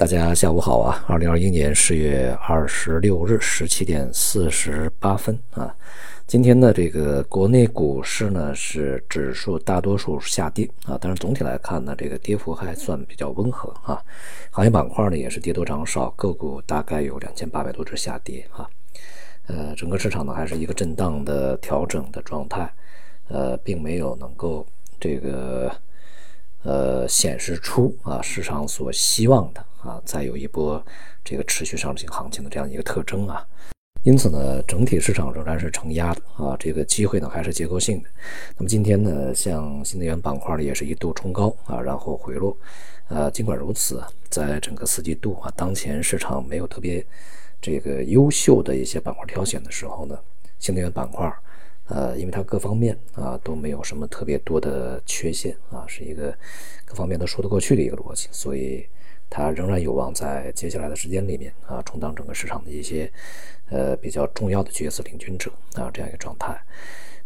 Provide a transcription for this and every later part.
大家下午好啊！二零二一年十月二十六日十七点四十八分啊，今天的这个国内股市呢是指数大多数下跌啊，但是总体来看呢，这个跌幅还算比较温和啊。行业板块呢也是跌多涨少，个股大概有两千八百多只下跌啊。呃，整个市场呢还是一个震荡的调整的状态，呃，并没有能够这个。呃，显示出啊市场所希望的啊，再有一波这个持续上行行情的这样一个特征啊，因此呢，整体市场仍然是承压的啊，这个机会呢还是结构性的。那么今天呢，像新能源板块呢也是一度冲高啊，然后回落。呃，尽管如此，在整个四季度啊，当前市场没有特别这个优秀的一些板块挑选的时候呢，新能源板块。呃，因为它各方面啊都没有什么特别多的缺陷啊，是一个各方面都说得过去的一个逻辑，所以它仍然有望在接下来的时间里面啊充当整个市场的一些呃比较重要的角色领军者啊这样一个状态。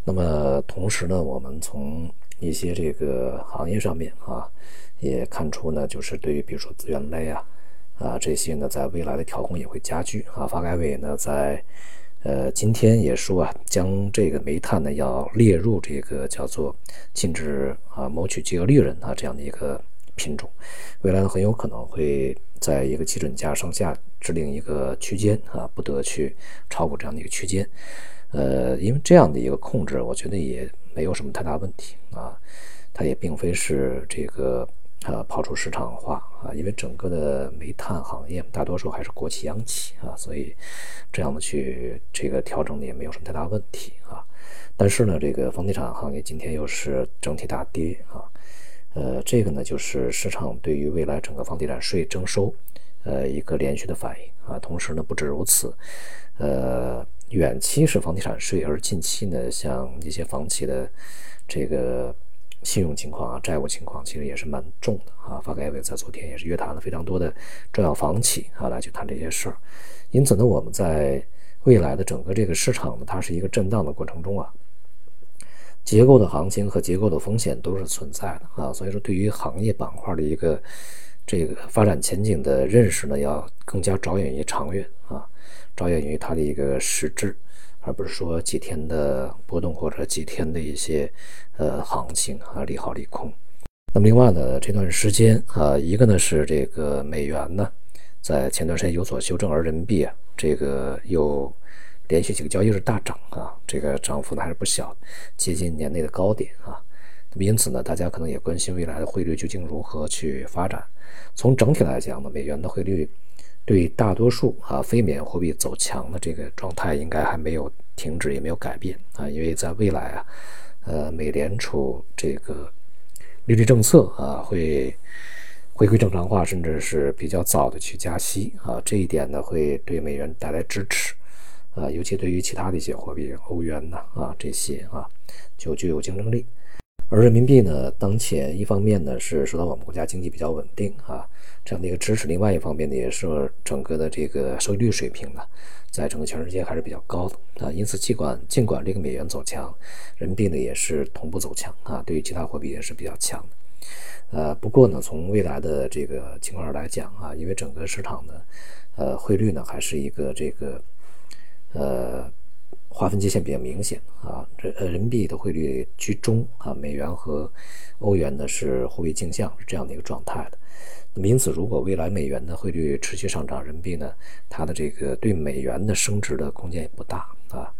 那么同时呢，我们从一些这个行业上面啊也看出呢，就是对于比如说资源类啊啊这些呢，在未来的调控也会加剧啊。发改委呢在。呃，今天也说啊，将这个煤炭呢要列入这个叫做禁止啊谋取巨额利润啊这样的一个品种，未来呢很有可能会在一个基准价上下制定一个区间啊，不得去超过这样的一个区间。呃，因为这样的一个控制，我觉得也没有什么太大问题啊，它也并非是这个。啊，跑出市场化啊，因为整个的煤炭行业大多数还是国企央企啊，所以这样的去这个调整呢也没有什么太大问题啊。但是呢，这个房地产行业今天又是整体大跌啊，呃，这个呢就是市场对于未来整个房地产税征收呃一个连续的反应啊。同时呢，不止如此，呃，远期是房地产税，而近期呢，像一些房企的这个。信用情况啊，债务情况其实也是蛮重的啊。发改委在昨天也是约谈了非常多的重要房企啊，来去谈这些事儿。因此呢，我们在未来的整个这个市场呢，它是一个震荡的过程中啊，结构的行情和结构的风险都是存在的啊。所以说，对于行业板块的一个这个发展前景的认识呢，要更加着眼于长远啊，着眼于它的一个实质。而不是说几天的波动或者几天的一些呃行情啊利好利空。那么另外呢，这段时间啊，一个呢是这个美元呢在前段时间有所修正，而人民币啊这个又连续几个交易日大涨啊，这个涨幅呢还是不小，接近年内的高点啊。那么因此呢，大家可能也关心未来的汇率究竟如何去发展。从整体来讲呢，美元的汇率。对大多数啊非美元货币走强的这个状态，应该还没有停止，也没有改变啊，因为在未来啊，呃，美联储这个利率政策啊会回归正常化，甚至是比较早的去加息啊，这一点呢会对美元带来支持啊，尤其对于其他的一些货币，欧元呐啊这些啊就具有竞争力。而人民币呢，当前一方面呢是受到我们国家经济比较稳定啊这样的一个支持，另外一方面呢也是整个的这个收益率水平呢，在整个全世界还是比较高的啊。因此，尽管尽管这个美元走强，人民币呢也是同步走强啊，对于其他货币也是比较强的。呃，不过呢，从未来的这个情况上来讲啊，因为整个市场的呃汇率呢还是一个这个呃。划分界限比较明显啊，这呃人民币的汇率居中啊，美元和欧元呢是互为镜像，是这样的一个状态的。那么因此，如果未来美元的汇率持续上涨，人民币呢它的这个对美元的升值的空间也不大啊，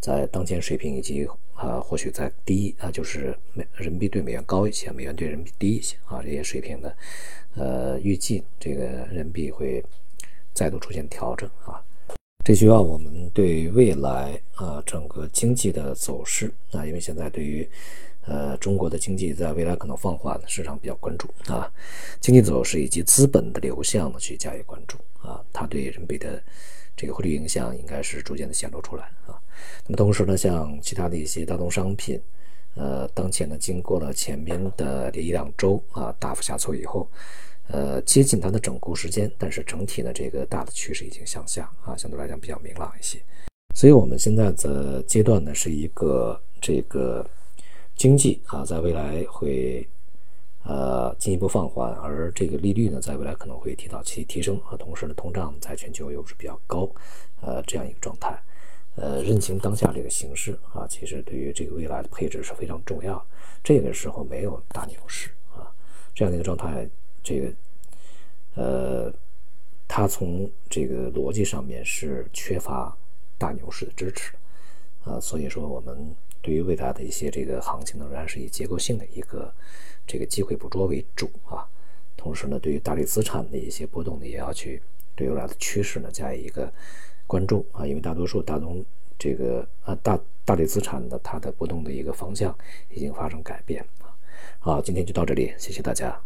在当前水平以及啊或许在低啊，就是美人民币对美元高一些，美元对人民币低一些啊这些水平的，呃预计这个人民币会再度出现调整啊。这需要我们对未来啊整个经济的走势啊，因为现在对于呃中国的经济在未来可能放缓，市场比较关注啊，经济走势以及资本的流向呢去加以关注啊，它对人民币的这个汇率影响应该是逐渐的显露出来啊。那么同时呢，像其他的一些大宗商品，呃，当前呢经过了前面的这一两周啊大幅下挫以后。呃，接近它的整固时间，但是整体呢，这个大的趋势已经向下啊，相对来讲比较明朗一些。所以，我们现在的阶段呢，是一个这个经济啊，在未来会呃进一步放缓，而这个利率呢，在未来可能会提到其提升，和同时呢，通胀在全球又是比较高，呃，这样一个状态。呃，认清当下这个形势啊，其实对于这个未来的配置是非常重要。这个时候没有大牛市啊，这样的一个状态，这个呃，它从这个逻辑上面是缺乏大牛市的支持啊，所以说我们对于未来的一些这个行情呢，仍然是以结构性的一个这个机会捕捉为主啊。同时呢，对于大类资产的一些波动呢，也要去对未来的趋势呢加以一个。关注啊，因为大多数大宗这个啊大大类资产的它的波动的一个方向已经发生改变啊。好，今天就到这里，谢谢大家。